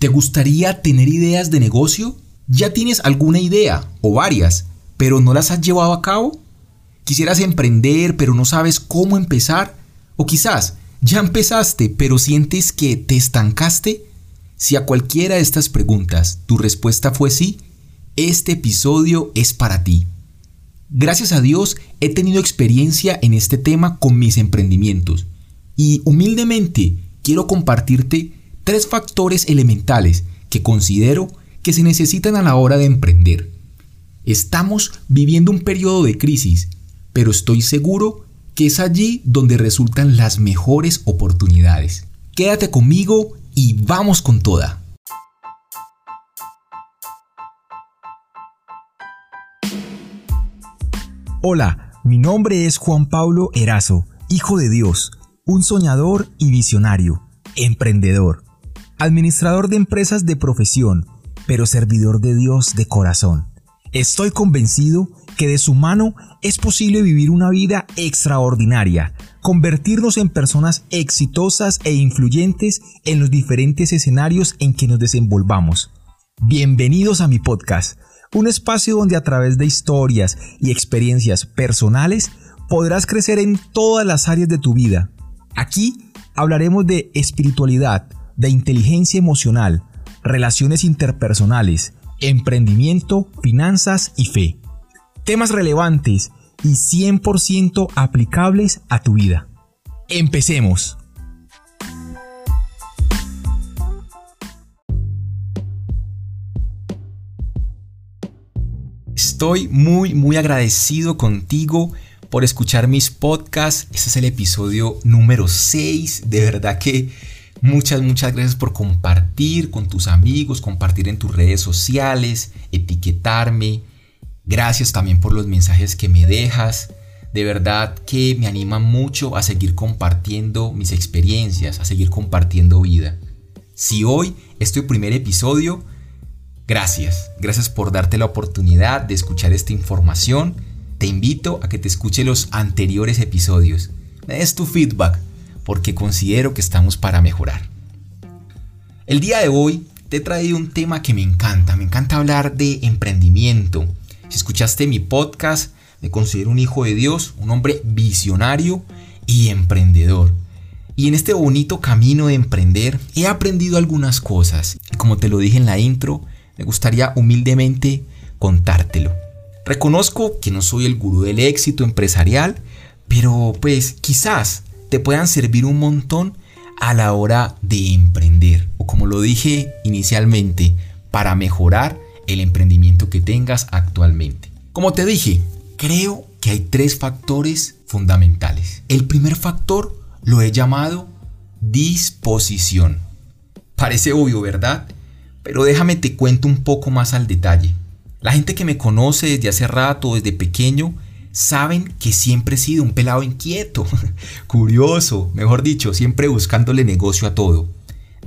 ¿Te gustaría tener ideas de negocio? ¿Ya tienes alguna idea o varias, pero no las has llevado a cabo? ¿Quisieras emprender, pero no sabes cómo empezar? ¿O quizás ya empezaste, pero sientes que te estancaste? Si a cualquiera de estas preguntas tu respuesta fue sí, este episodio es para ti. Gracias a Dios he tenido experiencia en este tema con mis emprendimientos y humildemente quiero compartirte tres factores elementales que considero que se necesitan a la hora de emprender. Estamos viviendo un periodo de crisis, pero estoy seguro que es allí donde resultan las mejores oportunidades. Quédate conmigo y vamos con toda. Hola, mi nombre es Juan Pablo Erazo, hijo de Dios, un soñador y visionario, emprendedor administrador de empresas de profesión, pero servidor de Dios de corazón. Estoy convencido que de su mano es posible vivir una vida extraordinaria, convertirnos en personas exitosas e influyentes en los diferentes escenarios en que nos desenvolvamos. Bienvenidos a mi podcast, un espacio donde a través de historias y experiencias personales podrás crecer en todas las áreas de tu vida. Aquí hablaremos de espiritualidad, de inteligencia emocional, relaciones interpersonales, emprendimiento, finanzas y fe. Temas relevantes y 100% aplicables a tu vida. Empecemos. Estoy muy muy agradecido contigo por escuchar mis podcasts. Este es el episodio número 6. De verdad que Muchas, muchas gracias por compartir con tus amigos, compartir en tus redes sociales, etiquetarme. Gracias también por los mensajes que me dejas. De verdad que me anima mucho a seguir compartiendo mis experiencias, a seguir compartiendo vida. Si hoy es tu primer episodio, gracias. Gracias por darte la oportunidad de escuchar esta información. Te invito a que te escuche los anteriores episodios. Me tu feedback porque considero que estamos para mejorar. El día de hoy te he traído un tema que me encanta, me encanta hablar de emprendimiento. Si escuchaste mi podcast, me considero un hijo de Dios, un hombre visionario y emprendedor. Y en este bonito camino de emprender he aprendido algunas cosas. Y como te lo dije en la intro, me gustaría humildemente contártelo. Reconozco que no soy el gurú del éxito empresarial, pero pues quizás te puedan servir un montón a la hora de emprender o como lo dije inicialmente, para mejorar el emprendimiento que tengas actualmente. Como te dije, creo que hay tres factores fundamentales. El primer factor lo he llamado disposición. Parece obvio, ¿verdad? Pero déjame te cuento un poco más al detalle. La gente que me conoce desde hace rato, desde pequeño, saben que siempre he sido un pelado inquieto, curioso, mejor dicho, siempre buscándole negocio a todo.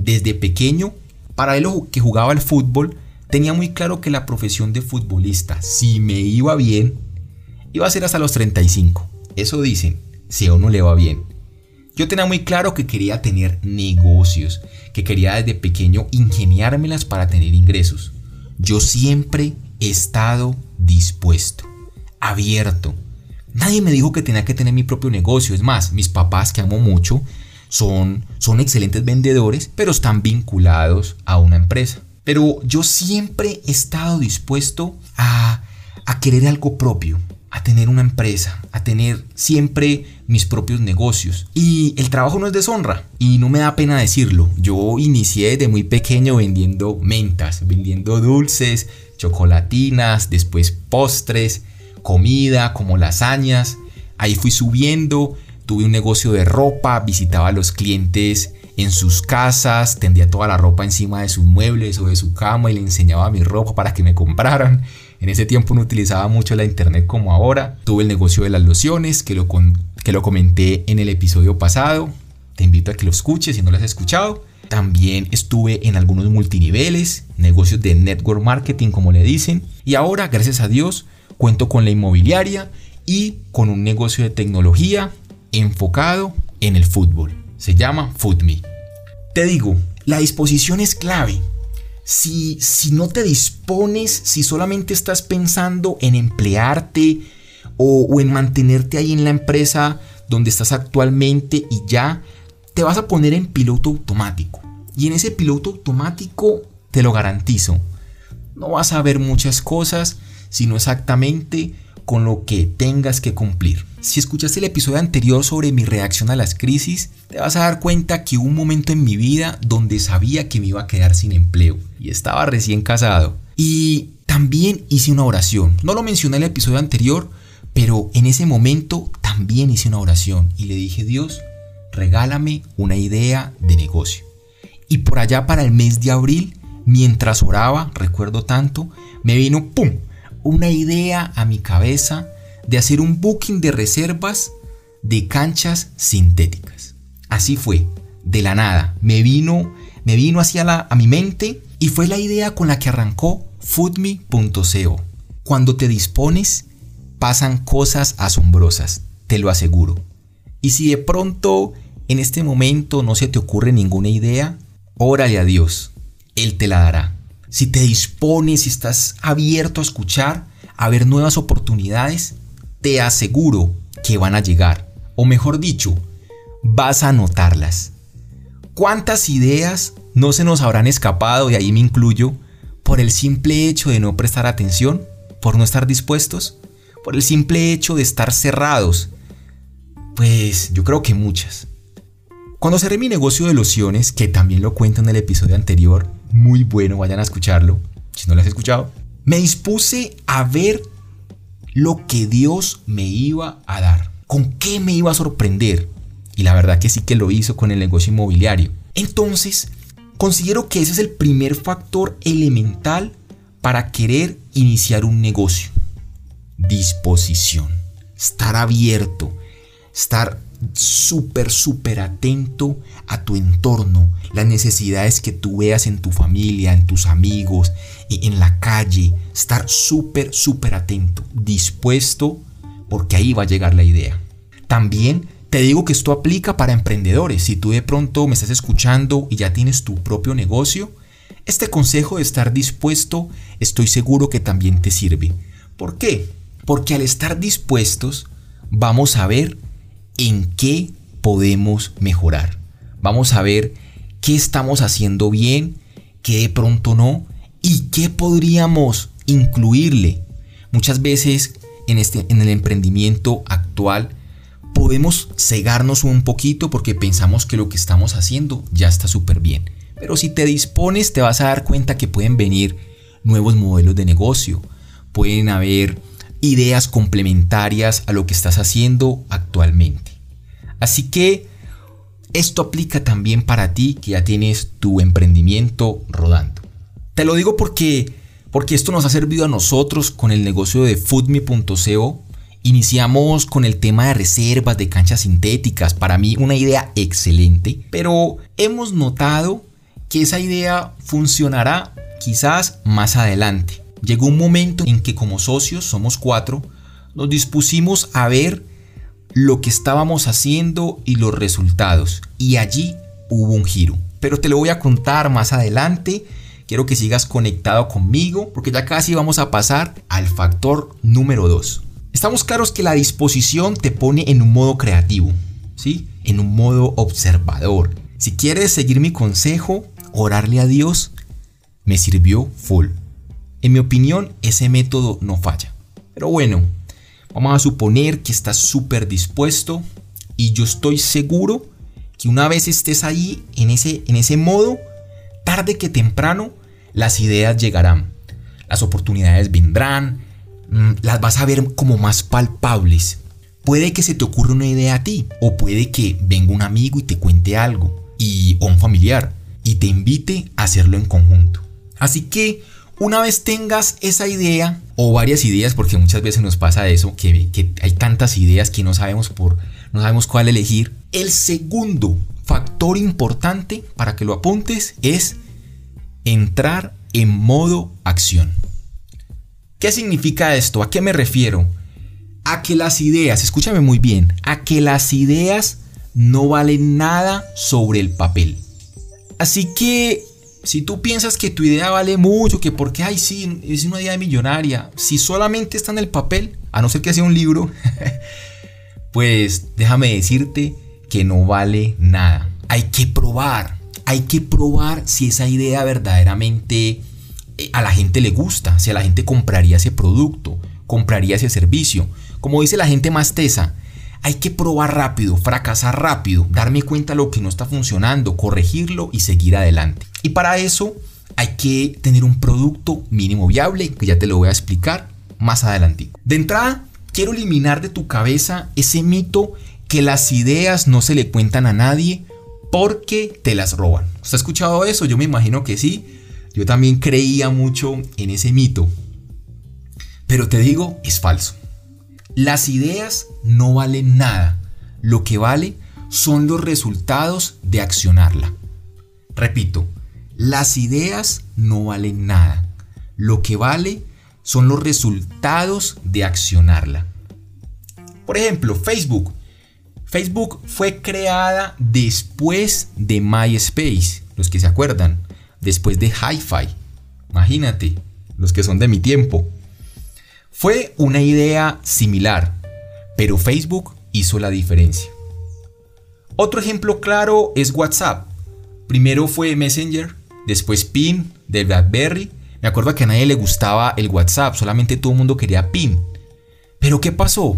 Desde pequeño, para él que jugaba al fútbol, tenía muy claro que la profesión de futbolista, si me iba bien, iba a ser hasta los 35. Eso dicen, si a uno le va bien. Yo tenía muy claro que quería tener negocios, que quería desde pequeño ingeniármelas para tener ingresos. Yo siempre he estado dispuesto abierto. Nadie me dijo que tenía que tener mi propio negocio. Es más, mis papás, que amo mucho, son, son excelentes vendedores, pero están vinculados a una empresa. Pero yo siempre he estado dispuesto a, a querer algo propio, a tener una empresa, a tener siempre mis propios negocios. Y el trabajo no es deshonra, y no me da pena decirlo. Yo inicié desde muy pequeño vendiendo mentas, vendiendo dulces, chocolatinas, después postres, comida, como lasañas. Ahí fui subiendo, tuve un negocio de ropa, visitaba a los clientes en sus casas, tendía toda la ropa encima de sus muebles o de su cama y le enseñaba mi ropa para que me compraran. En ese tiempo no utilizaba mucho la internet como ahora. Tuve el negocio de las lociones que lo, que lo comenté en el episodio pasado. Te invito a que lo escuches si no lo has escuchado. También estuve en algunos multiniveles, negocios de network marketing como le dicen. Y ahora, gracias a Dios, Cuento con la inmobiliaria y con un negocio de tecnología enfocado en el fútbol. Se llama FootMe. Te digo, la disposición es clave. si, si no te dispones, si solamente estás pensando en emplearte o, o en mantenerte ahí en la empresa donde estás actualmente y ya, te vas a poner en piloto automático. Y en ese piloto automático, te lo garantizo, no vas a ver muchas cosas, sino exactamente con lo que tengas que cumplir. Si escuchaste el episodio anterior sobre mi reacción a las crisis, te vas a dar cuenta que hubo un momento en mi vida donde sabía que me iba a quedar sin empleo y estaba recién casado. Y también hice una oración. No lo mencioné en el episodio anterior, pero en ese momento también hice una oración y le dije, Dios, regálame una idea de negocio. Y por allá para el mes de abril, mientras oraba, recuerdo tanto, me vino, ¡pum!, una idea a mi cabeza de hacer un booking de reservas de canchas sintéticas. Así fue, de la nada, me vino, me vino hacia la, a mi mente y fue la idea con la que arrancó foodme.co. Cuando te dispones, pasan cosas asombrosas, te lo aseguro. Y si de pronto en este momento no se te ocurre ninguna idea, órale a Dios, Él te la dará si te dispones, si estás abierto a escuchar, a ver nuevas oportunidades, te aseguro que van a llegar. O mejor dicho, vas a notarlas. ¿Cuántas ideas no se nos habrán escapado, y ahí me incluyo, por el simple hecho de no prestar atención, por no estar dispuestos, por el simple hecho de estar cerrados? Pues yo creo que muchas. Cuando cerré mi negocio de lociones, que también lo cuento en el episodio anterior, muy bueno, vayan a escucharlo, si no lo has escuchado. Me dispuse a ver lo que Dios me iba a dar, con qué me iba a sorprender. Y la verdad que sí que lo hizo con el negocio inmobiliario. Entonces, considero que ese es el primer factor elemental para querer iniciar un negocio. Disposición. Estar abierto. Estar súper, súper atento a tu entorno, las necesidades que tú veas en tu familia, en tus amigos, en la calle. Estar súper, súper atento, dispuesto, porque ahí va a llegar la idea. También te digo que esto aplica para emprendedores. Si tú de pronto me estás escuchando y ya tienes tu propio negocio, este consejo de estar dispuesto estoy seguro que también te sirve. ¿Por qué? Porque al estar dispuestos vamos a ver en qué podemos mejorar. Vamos a ver qué estamos haciendo bien, qué de pronto no y qué podríamos incluirle. Muchas veces en, este, en el emprendimiento actual podemos cegarnos un poquito porque pensamos que lo que estamos haciendo ya está súper bien. Pero si te dispones te vas a dar cuenta que pueden venir nuevos modelos de negocio, pueden haber ideas complementarias a lo que estás haciendo actualmente. Así que esto aplica también para ti que ya tienes tu emprendimiento rodando. Te lo digo porque, porque esto nos ha servido a nosotros con el negocio de foodme.co. Iniciamos con el tema de reservas de canchas sintéticas, para mí una idea excelente, pero hemos notado que esa idea funcionará quizás más adelante. Llegó un momento en que como socios, somos cuatro, nos dispusimos a ver lo que estábamos haciendo y los resultados. Y allí hubo un giro. Pero te lo voy a contar más adelante. Quiero que sigas conectado conmigo porque ya casi vamos a pasar al factor número 2. Estamos claros que la disposición te pone en un modo creativo, ¿sí? En un modo observador. Si quieres seguir mi consejo, orarle a Dios, me sirvió full. En mi opinión, ese método no falla. Pero bueno, vamos a suponer que estás súper dispuesto y yo estoy seguro que una vez estés ahí en ese, en ese modo, tarde que temprano, las ideas llegarán. Las oportunidades vendrán, mm, las vas a ver como más palpables. Puede que se te ocurra una idea a ti o puede que venga un amigo y te cuente algo y, o un familiar y te invite a hacerlo en conjunto. Así que una vez tengas esa idea o varias ideas, porque muchas veces nos pasa eso, que, hay tantas ideas que no sabemos, por, no sabemos cuál elegir, el segundo factor importante para que lo apuntes es entrar en modo acción. ¿Qué significa esto? ¿A qué me refiero? A que las ideas, escúchame muy bien, a que las ideas no valen nada sobre el papel. Así que Si tú piensas que tu idea vale mucho, que porque, ay, sí, es una idea millonaria, si solamente está en el papel, a no ser que sea un libro, pues déjame decirte que no vale nada. Hay que probar, hay que probar si esa idea verdaderamente eh, a la gente le gusta, si a la gente compraría ese producto, compraría ese servicio. Como dice la gente más tesa, hay que probar rápido, fracasar rápido, darme cuenta de lo que no está funcionando, corregirlo y seguir adelante. Y para eso hay que tener un producto mínimo viable, que ya te lo voy a explicar más adelante. De entrada, quiero eliminar de tu cabeza ese mito que las ideas no se le cuentan a nadie porque te las roban. ¿Has escuchado eso? Yo me imagino que sí. Yo también creía mucho en ese mito. Pero te digo, es falso. Las ideas no valen nada. Lo que vale son los resultados de accionarla. Repito, las ideas no valen nada. Lo que vale son los resultados de accionarla. Por ejemplo, Facebook. Facebook fue creada después de MySpace, los que se acuerdan, después de Hi-Fi. Imagínate, los que son de mi tiempo. Fue una idea similar, pero Facebook hizo la diferencia. Otro ejemplo claro es WhatsApp. Primero fue Messenger, después PIN de BlackBerry. Me acuerdo que a nadie le gustaba el WhatsApp, solamente todo el mundo quería PIN. Pero ¿qué pasó?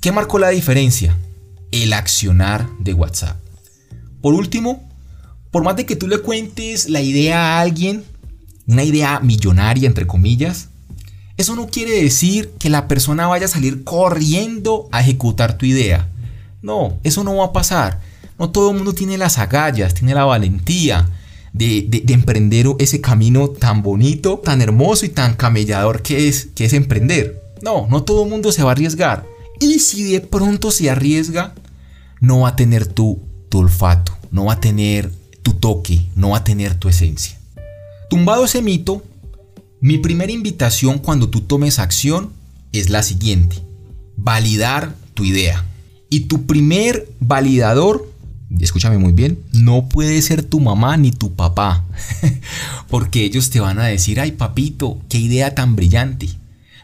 ¿Qué marcó la diferencia? El accionar de WhatsApp. Por último, por más de que tú le cuentes la idea a alguien, una idea millonaria entre comillas, eso no quiere decir que la persona vaya a salir corriendo a ejecutar tu idea. No, eso no va a pasar. No todo el mundo tiene las agallas, tiene la valentía de, emprender ese camino tan bonito, tan hermoso y tan camellador que es, que es emprender. No, no todo el mundo se va a arriesgar. Y si de pronto se arriesga, no va a tener tu, tu olfato, no va a tener tu toque, no va a tener tu esencia. Tumbado ese mito, mi primera invitación cuando tú tomes acción es la siguiente. Validar tu idea. Y tu primer validador, escúchame muy bien, no puede ser tu mamá ni tu papá. Porque ellos te van a decir, ay papito, qué idea tan brillante.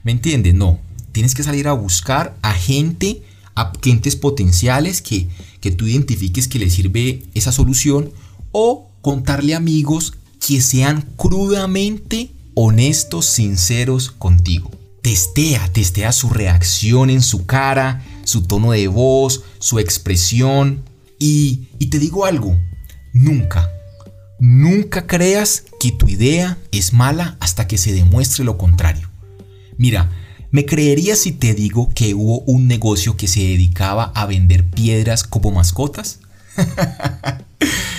¿Me entiendes? No. Tienes que salir a buscar a gente, a clientes potenciales que, que tú identifiques que les sirve esa solución o contarle amigos que sean crudamente honestos, sinceros contigo. Testea, testea su reacción en su cara, su tono de voz, su expresión. Y, y te digo algo, nunca, nunca creas que tu idea es mala hasta que se demuestre lo contrario. Mira, ¿me creerías si te digo que hubo un negocio que se dedicaba a vender piedras como mascotas?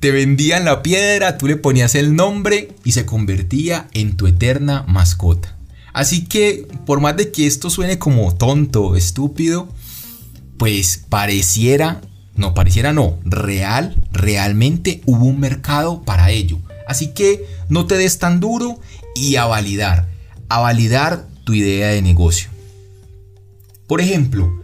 Te vendían la piedra, tú le ponías el nombre y se convertía en tu eterna mascota. Así que, por más de que esto suene como tonto, estúpido, pues pareciera, no pareciera no, real, realmente hubo un mercado para ello. Así que no te des tan duro y a validar, a validar tu idea de negocio. Por ejemplo,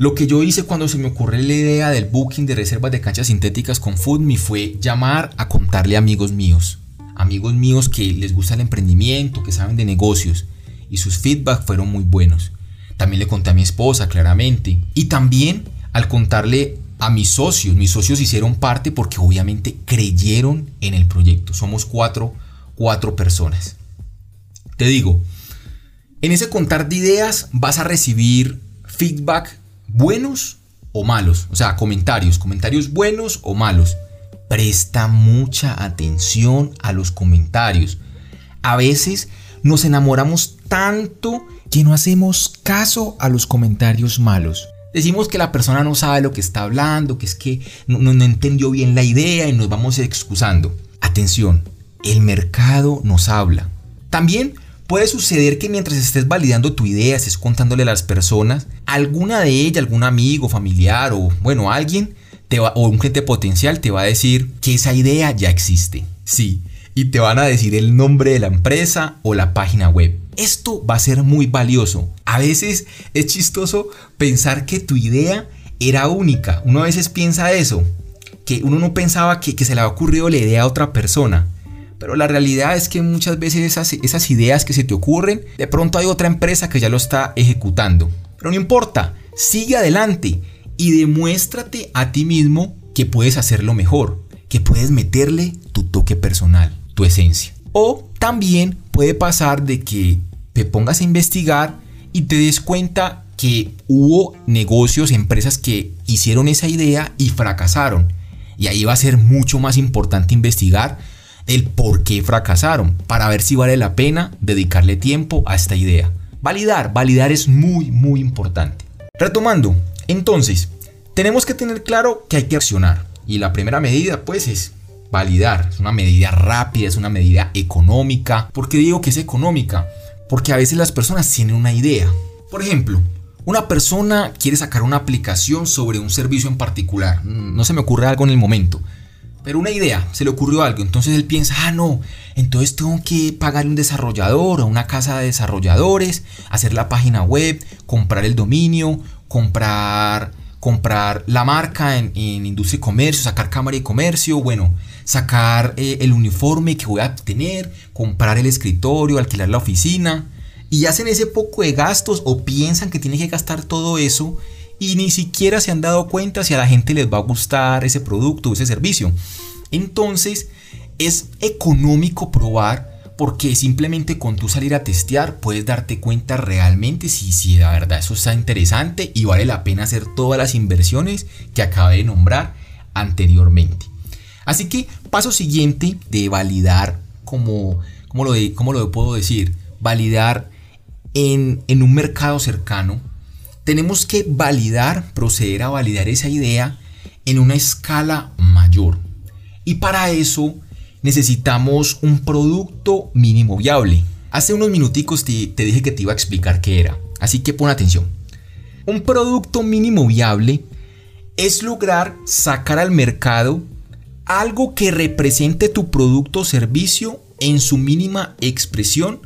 lo que yo hice cuando se me ocurrió la idea del booking de reservas de canchas sintéticas con Foodme fue llamar a contarle a amigos míos. Amigos míos que les gusta el emprendimiento, que saben de negocios. Y sus feedback fueron muy buenos. También le conté a mi esposa, claramente. Y también al contarle a mis socios. Mis socios hicieron parte porque obviamente creyeron en el proyecto. Somos cuatro, cuatro personas. Te digo, en ese contar de ideas vas a recibir feedback buenos o malos, o sea, comentarios, comentarios buenos o malos. Presta mucha atención a los comentarios. A veces nos enamoramos tanto que no hacemos caso a los comentarios malos. Decimos que la persona no sabe lo que está hablando, que es que no, entendió bien la idea y nos vamos excusando. Atención, el mercado nos habla. También Puede suceder que mientras estés validando tu idea, estés contándole a las personas, alguna de ellas, algún amigo, familiar o bueno, alguien o un cliente potencial te va a decir que esa idea ya existe. Sí, y te van a decir el nombre de la empresa o la página web. Esto va a ser muy valioso. A veces es chistoso pensar que tu idea era única. Uno a veces piensa eso, que uno no pensaba que, se le había ocurrido la idea a otra persona. Pero la realidad es que muchas veces esas, ideas que se te ocurren, de pronto hay otra empresa que ya lo está ejecutando. Pero no importa, sigue adelante y demuéstrate a ti mismo que puedes hacerlo mejor, que puedes meterle tu toque personal, tu esencia. O también puede pasar de que te pongas a investigar y te des cuenta que hubo negocios, empresas que hicieron esa idea y fracasaron. Y ahí va a ser mucho más importante investigar el por qué fracasaron, para ver si vale la pena dedicarle tiempo a esta idea. Validar, validar es muy, muy importante. Retomando, entonces, tenemos que tener claro que hay que accionar. Y la primera medida, pues, es validar. Es una medida rápida, es una medida económica. ¿Por qué digo que es económica? Porque a veces las personas tienen una idea. Por ejemplo, una persona quiere sacar una aplicación sobre un servicio en particular. No se me ocurre algo en el momento. Pero una idea, se le ocurrió algo. Entonces él piensa, ah, no, entonces tengo que pagarle un desarrollador o una casa de desarrolladores, hacer la página web, comprar el dominio, comprar comprar la marca en, industria y comercio, sacar cámara y comercio, bueno, sacar eh, el uniforme que voy a tener, comprar el escritorio, alquilar la oficina. Y hacen ese poco de gastos o piensan que tienen que gastar todo eso y ni siquiera se han dado cuenta si a la gente les va a gustar ese producto o ese servicio. Entonces, es económico probar porque simplemente con tú salir a testear puedes darte cuenta realmente si, si la verdad eso está interesante y vale la pena hacer todas las inversiones que acabé de nombrar anteriormente. Así que paso siguiente de validar, como, como, lo, de, lo puedo decir, validar en, en un mercado cercano, tenemos que validar, proceder a validar esa idea en una escala mayor. Y para eso necesitamos un producto mínimo viable. Hace unos minuticos te, dije que te iba a explicar qué era, así que pon atención. Un producto mínimo viable es lograr sacar al mercado algo que represente tu producto o servicio en su mínima expresión,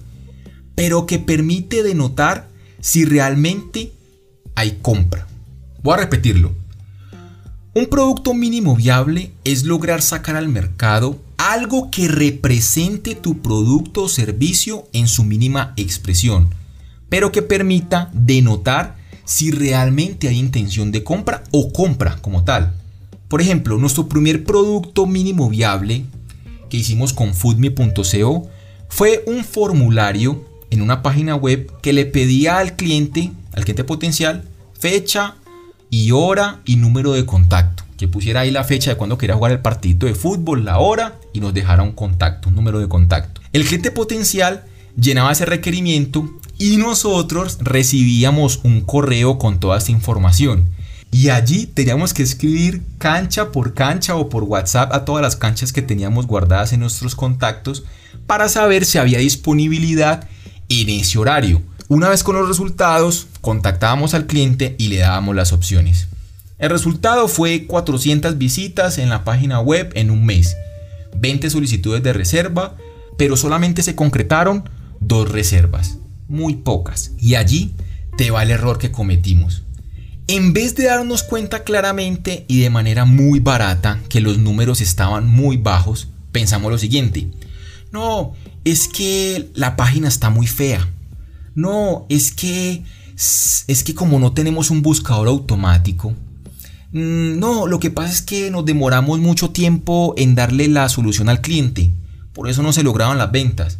pero que permite denotar si realmente hay compra. Voy a repetirlo. Un producto mínimo viable es lograr sacar al mercado algo que represente tu producto o servicio en su mínima expresión, pero que permita denotar si realmente hay intención de compra o compra como tal. Por ejemplo, nuestro primer producto mínimo viable que hicimos con foodme.co fue un formulario en una página web que le pedía al cliente, al cliente potencial, fecha y hora y número de contacto. Que pusiera ahí la fecha de cuando quería jugar el partidito de fútbol, la hora y nos dejara un contacto, un número de contacto. El cliente potencial llenaba ese requerimiento y nosotros recibíamos un correo con toda esta información. Y allí teníamos que escribir cancha por cancha o por WhatsApp a todas las canchas que teníamos guardadas en nuestros contactos para saber si había disponibilidad en ese horario. Una vez con los resultados, contactábamos al cliente y le dábamos las opciones. El resultado fue 400 visitas en la página web en un mes, 20 solicitudes de reserva, pero solamente se concretaron dos reservas, muy pocas. Y allí te va el error que cometimos. En vez de darnos cuenta claramente y de manera muy barata que los números estaban muy bajos, pensamos lo siguiente. No, es que la página está muy fea no, es que es que como no tenemos un buscador automático, mm, no, lo que pasa es que nos demoramos mucho tiempo en darle la solución al cliente, por eso no se lograban las ventas.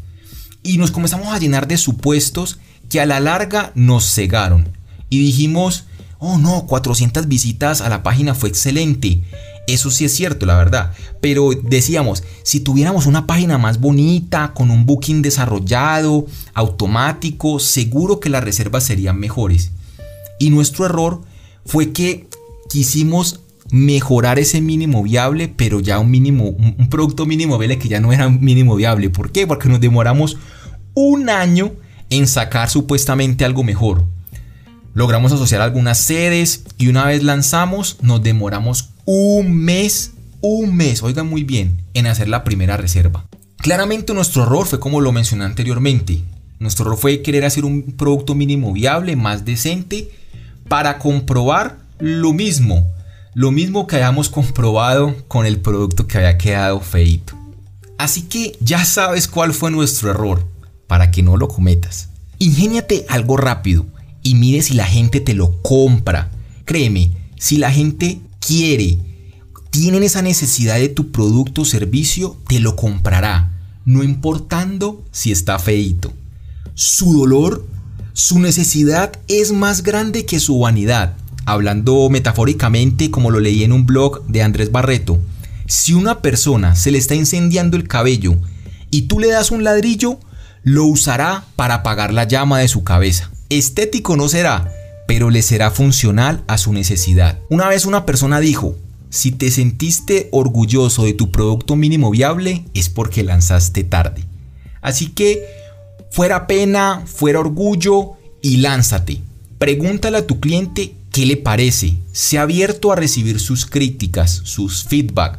Y nos comenzamos a llenar de supuestos que a la larga nos cegaron. Y dijimos, oh no, 400 visitas a la página fue excelente. Eso sí es cierto, la verdad. Pero decíamos, si tuviéramos una página más bonita, con un booking desarrollado, automático, seguro que las reservas serían mejores. Y nuestro error fue que quisimos mejorar ese mínimo viable, pero ya un mínimo, un producto mínimo viable que ya no era mínimo viable. ¿Por qué? Porque nos demoramos un año en sacar supuestamente algo mejor. Logramos asociar algunas sedes y una vez lanzamos nos demoramos un mes, un mes, oigan muy bien, en hacer la primera reserva. Claramente nuestro error fue como lo mencioné anteriormente. Nuestro error fue querer hacer un producto mínimo viable, más decente, para comprobar lo mismo. Lo mismo que habíamos comprobado con el producto que había quedado feito. Así que ya sabes cuál fue nuestro error, para que no lo cometas. Ingéniate algo rápido y mire si la gente te lo compra. Créeme, si la gente quiere, tienen esa necesidad de tu producto o servicio, te lo comprará, no importando si está feito. Su dolor, su necesidad es más grande que su vanidad. Hablando metafóricamente, como lo leí en un blog de Andrés Barreto, si una persona se le está incendiando el cabello y tú le das un ladrillo, lo usará para apagar la llama de su cabeza. Estético no será, pero le será funcional a su necesidad. Una vez una persona dijo, si te sentiste orgulloso de tu producto mínimo viable es porque lanzaste tarde. Así que fuera pena, fuera orgullo y lánzate. Pregúntale a tu cliente qué le parece. Sea abierto a recibir sus críticas, sus feedback.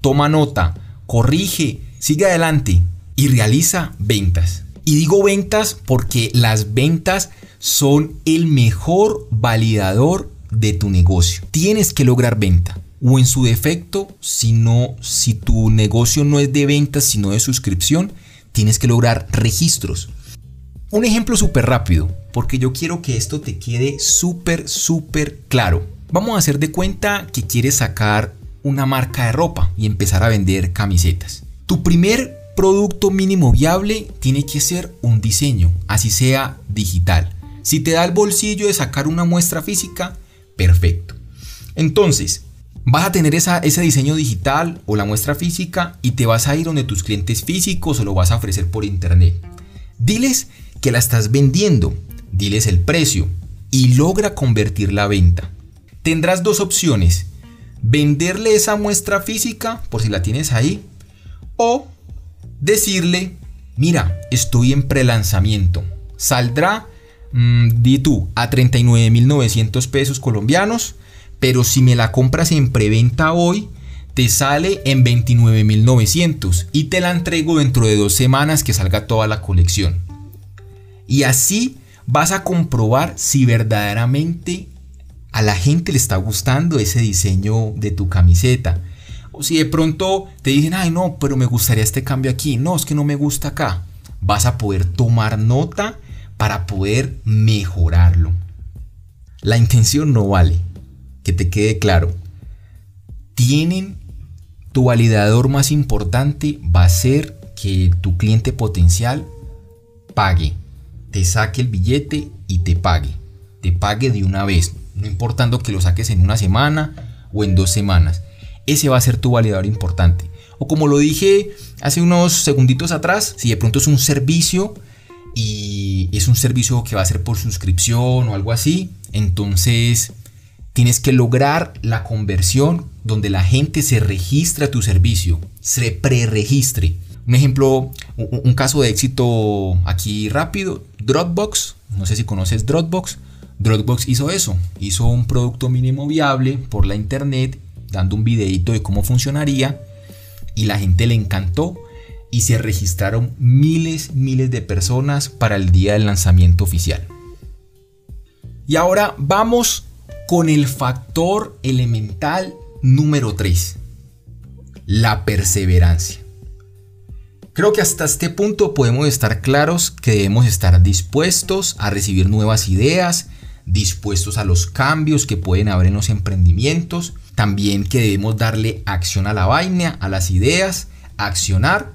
Toma nota, corrige, sigue adelante y realiza ventas. Y digo ventas porque las ventas son el mejor validador de tu negocio. Tienes que lograr venta. O en su defecto, si, si tu negocio no es de ventas, sino de suscripción, tienes que lograr registros. Un ejemplo súper rápido, porque yo quiero que esto te quede súper, súper claro. Vamos a hacer de cuenta que quieres sacar una marca de ropa y empezar a vender camisetas. Tu primer producto mínimo viable tiene que ser un diseño, así sea digital. Si te da el bolsillo de sacar una muestra física, perfecto. Entonces, vas a tener ese diseño digital o la muestra física y te vas a ir donde tus clientes físicos o lo vas a ofrecer por internet. Diles que la estás vendiendo, diles el precio y logra convertir la venta. Tendrás dos opciones, venderle esa muestra física por si la tienes ahí o decirle, mira, estoy en prelanzamiento, saldrá Mm, di tú, a 39.900 pesos colombianos, pero si me la compras en preventa hoy, te sale en 29.900 y te la entrego dentro de dos semanas que salga toda la colección. Y así vas a comprobar si verdaderamente a la gente le está gustando ese diseño de tu camiseta. O si de pronto te dicen, ay no, pero me gustaría este cambio aquí. No, es que no me gusta acá. Vas a poder tomar nota para poder mejorarlo. La intención no vale, que te quede claro. Tienen tu validador más importante va a ser que tu cliente potencial pague, te saque el billete y te pague, te pague de una vez, no importando que lo saques en una semana o en dos semanas. Ese va a ser tu validador importante. O como lo dije hace unos segunditos atrás, si de pronto es un servicio y es un servicio que va a ser por suscripción o algo así, entonces tienes que lograr la conversión donde la gente se registra a tu servicio, se preregistre. Un ejemplo, un caso de éxito aquí rápido, Dropbox, no sé si conoces Dropbox, Dropbox hizo eso, hizo un producto mínimo viable por la internet, dando un videito de cómo funcionaría y la gente le encantó y se registraron miles, miles de personas para el día del lanzamiento oficial. Y ahora vamos con el factor elemental número 3, la perseverancia. Creo que hasta este punto podemos estar claros que debemos estar dispuestos a recibir nuevas ideas, dispuestos a los cambios que pueden haber en los emprendimientos, también que debemos darle acción a la vaina, a las ideas, accionar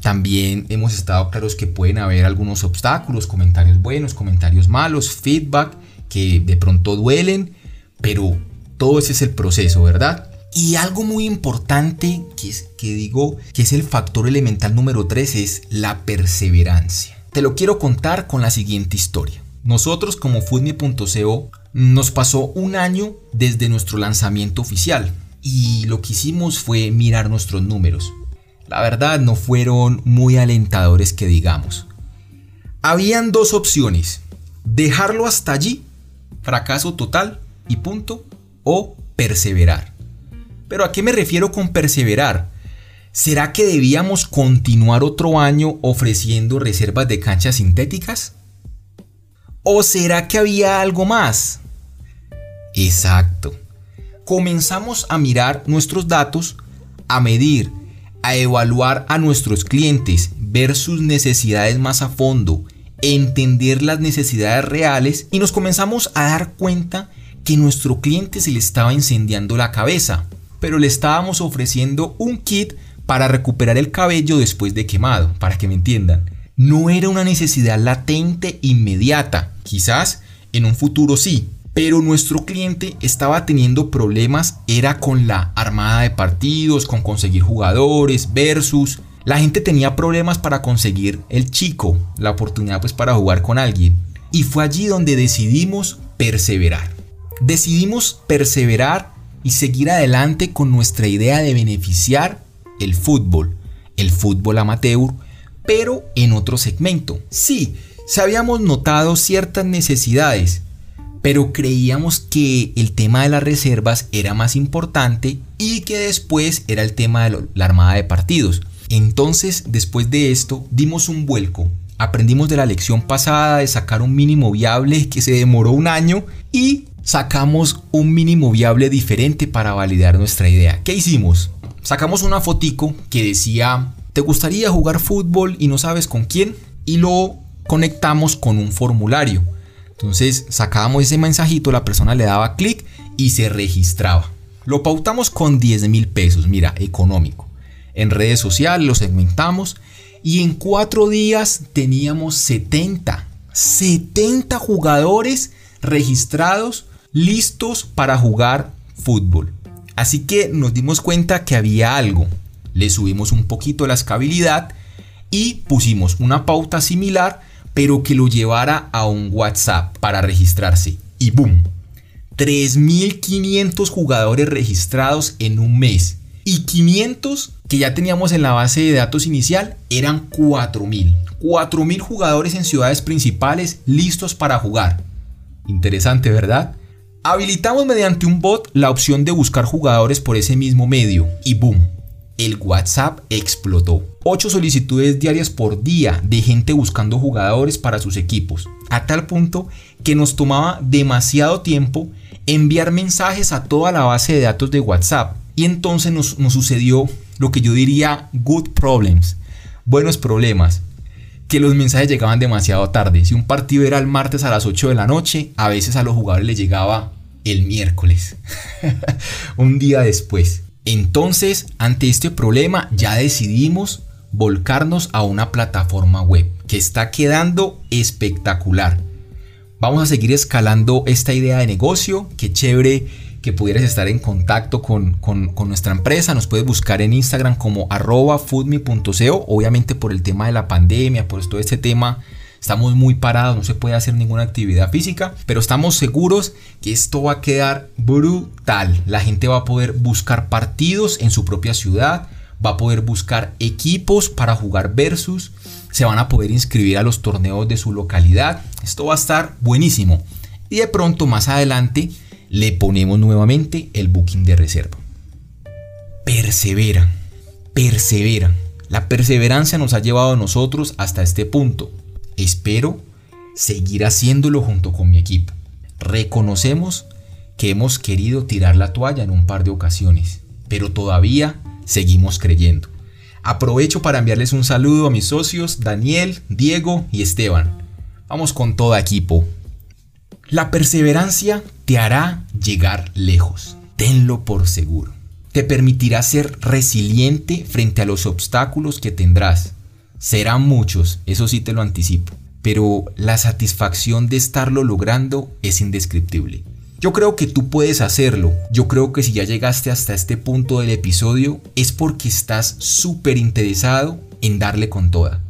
también hemos estado claros que pueden haber algunos obstáculos, comentarios buenos, comentarios malos, feedback que de pronto duelen, pero todo ese es el proceso, ¿verdad? Y algo muy importante que, es, que digo que es el factor elemental número 3 es la perseverancia. Te lo quiero contar con la siguiente historia. Nosotros como Foodme.co nos pasó un año desde nuestro lanzamiento oficial y lo que hicimos fue mirar nuestros números la verdad no fueron muy alentadores que digamos. Habían dos opciones, dejarlo hasta allí, fracaso total y punto, o perseverar. Pero ¿a qué me refiero con perseverar? ¿Será que debíamos continuar otro año ofreciendo reservas de canchas sintéticas? ¿O será que había algo más? Exacto comenzamos a mirar nuestros datos, a medir, a evaluar a nuestros clientes, ver sus necesidades más a fondo, entender las necesidades reales y nos comenzamos a dar cuenta que nuestro cliente se le estaba incendiando la cabeza, pero le estábamos ofreciendo un kit para recuperar el cabello después de quemado, para que me entiendan. No era una necesidad latente inmediata, quizás en un futuro sí, pero nuestro cliente estaba teniendo problemas era con la armada de partidos, con conseguir jugadores, versus la gente tenía problemas para conseguir el chico, la oportunidad pues para jugar con alguien. Y fue allí donde decidimos perseverar. Decidimos perseverar y seguir adelante con nuestra idea de beneficiar el fútbol, el fútbol amateur, pero en otro segmento. Sí, se habíamos notado ciertas necesidades, pero creíamos que el tema de las reservas era más importante y que después era el tema de la armada de partidos. Entonces, después de esto, dimos un vuelco. Aprendimos de la lección pasada de sacar un mínimo viable que se demoró un año y sacamos un mínimo viable diferente para validar nuestra idea. ¿Qué hicimos? Sacamos una fotico que decía, ¿te gustaría jugar fútbol y no sabes con quién? Y lo conectamos con un formulario. Entonces sacábamos ese mensajito, la persona le daba clic y se registraba. Lo pautamos con 10 mil pesos, mira, económico en redes sociales, lo segmentamos y en cuatro días teníamos 70, 70 jugadores registrados listos para jugar fútbol. Así que nos dimos cuenta que había algo. Le subimos un poquito la escabilidad y pusimos una pauta similar, pero que lo llevara a un WhatsApp para registrarse. Y boom, 3.500 jugadores registrados en un mes y 500 que ya teníamos en la base de datos inicial eran 4000. 4000 jugadores en ciudades principales listos para jugar. Interesante, ¿verdad? Habilitamos mediante un bot la opción de buscar jugadores por ese mismo medio y boom, el WhatsApp explotó. 8 solicitudes diarias por día de gente buscando jugadores para sus equipos, a tal punto que nos tomaba demasiado tiempo enviar mensajes a toda la base de datos de WhatsApp y entonces nos, sucedió lo que yo diría good problems, buenos problemas, que los mensajes llegaban demasiado tarde. Si un partido era el martes a las 8 de la noche, a veces a los jugadores les llegaba el miércoles, un día después. Entonces, ante este problema, ya decidimos volcarnos a una plataforma web que está quedando espectacular. Vamos a seguir escalando esta idea de negocio, que chévere que pudieras estar en contacto con, nuestra empresa. Nos puedes buscar en Instagram como arroba. Obviamente por el tema de la pandemia, por todo este tema, estamos muy parados, no se puede hacer ninguna actividad física, pero estamos seguros que esto va a quedar brutal. La gente va a poder buscar partidos en su propia ciudad, va a poder buscar equipos para jugar versus, se van a poder inscribir a los torneos de su localidad. Esto va a estar buenísimo. Y de pronto más adelante le ponemos nuevamente el booking de reserva. Persevera, persevera. La perseverancia nos ha llevado a nosotros hasta este punto. Espero seguir haciéndolo junto con mi equipo. Reconocemos que hemos querido tirar la toalla en un par de ocasiones, pero todavía seguimos creyendo. Aprovecho para enviarles un saludo a mis socios Daniel, Diego y Esteban. Vamos con todo equipo. La perseverancia te hará llegar lejos. Tenlo por seguro. Te permitirá ser resiliente frente a los obstáculos que tendrás. Serán muchos, eso sí te lo anticipo, pero la satisfacción de estarlo logrando es indescriptible. Yo creo que tú puedes hacerlo. Yo creo que si ya llegaste hasta este punto del episodio es porque estás súper interesado en darle con toda,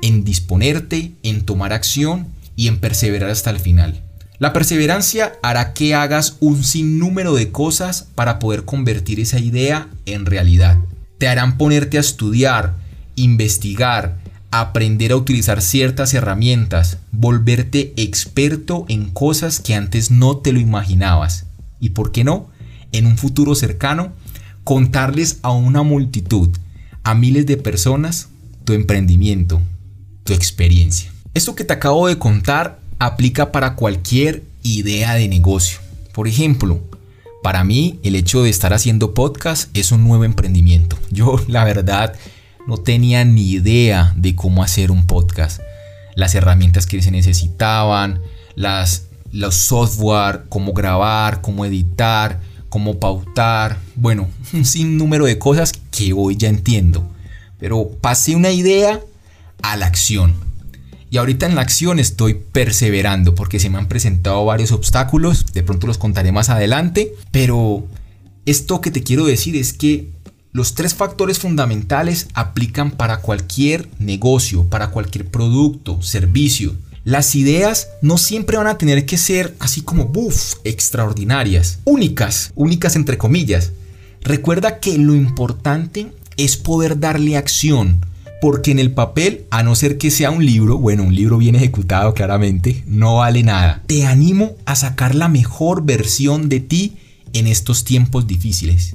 en disponerte, en tomar acción y en perseverar hasta el final. La perseverancia hará que hagas un sinnúmero de cosas para poder convertir esa idea en realidad. Te harán ponerte a estudiar, investigar, aprender a utilizar ciertas herramientas, volverte experto en cosas que antes no te lo imaginabas. Y por qué no, en un futuro cercano, contarles a una multitud, a miles de personas, tu emprendimiento, tu experiencia. Esto que te acabo de contar aplica para cualquier idea de negocio. Por ejemplo, Para mí, el hecho de estar haciendo podcast es un nuevo emprendimiento. Yo, la verdad, no tenía ni idea de cómo hacer un podcast. Las herramientas que se necesitaban, las, los software, cómo grabar, cómo editar, cómo pautar. Bueno, un sinnúmero de cosas que hoy ya entiendo. Pero pasé una idea a la acción. Y ahorita en la acción estoy perseverando porque se me han presentado varios obstáculos, de pronto los contaré más adelante, pero esto que te quiero decir es que los tres factores fundamentales aplican para cualquier negocio, para cualquier producto, servicio. Las ideas no siempre van a tener que ser así como buff, extraordinarias, únicas, únicas entre comillas. Recuerda que lo importante es poder darle acción, porque en el papel, a no ser que sea un libro, bueno, un libro bien ejecutado claramente, no vale nada. Te animo a sacar la mejor versión de ti en estos tiempos difíciles.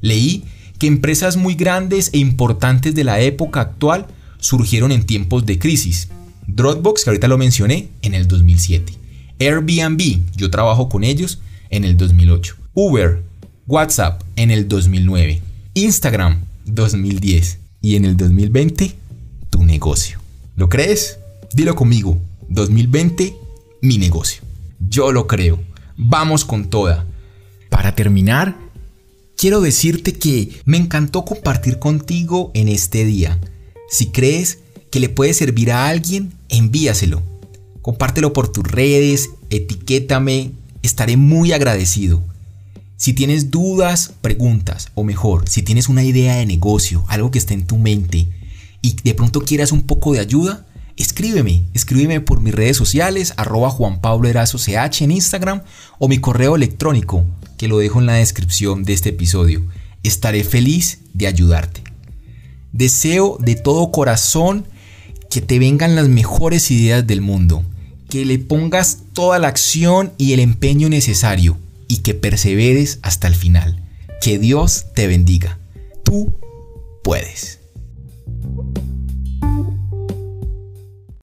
Leí que empresas muy grandes e importantes de la época actual surgieron en tiempos de crisis. Dropbox, que ahorita lo mencioné, en el 2007. Airbnb, yo trabajo con ellos, en el 2008. Uber, WhatsApp, en el 2009. Instagram, 2010 y en el 2020 tu negocio. ¿Lo crees? Dilo conmigo. 2020 mi negocio. Yo lo creo. Vamos con toda. Para terminar, quiero decirte que me encantó compartir contigo en este día. Si crees que le puede servir a alguien, envíaselo. Compártelo por tus redes, etiquétame, estaré muy agradecido. Si tienes dudas, preguntas, o mejor, si tienes una idea de negocio, algo que esté en tu mente y de pronto quieras un poco de ayuda, escríbeme, escríbeme por mis redes sociales, arroba en Instagram o mi correo electrónico, que lo dejo en la descripción de este episodio. Estaré feliz de ayudarte. Deseo de todo corazón que te vengan las mejores ideas del mundo, que le pongas toda la acción y el empeño necesario y que perseveres hasta el final. Que Dios te bendiga. Tú puedes.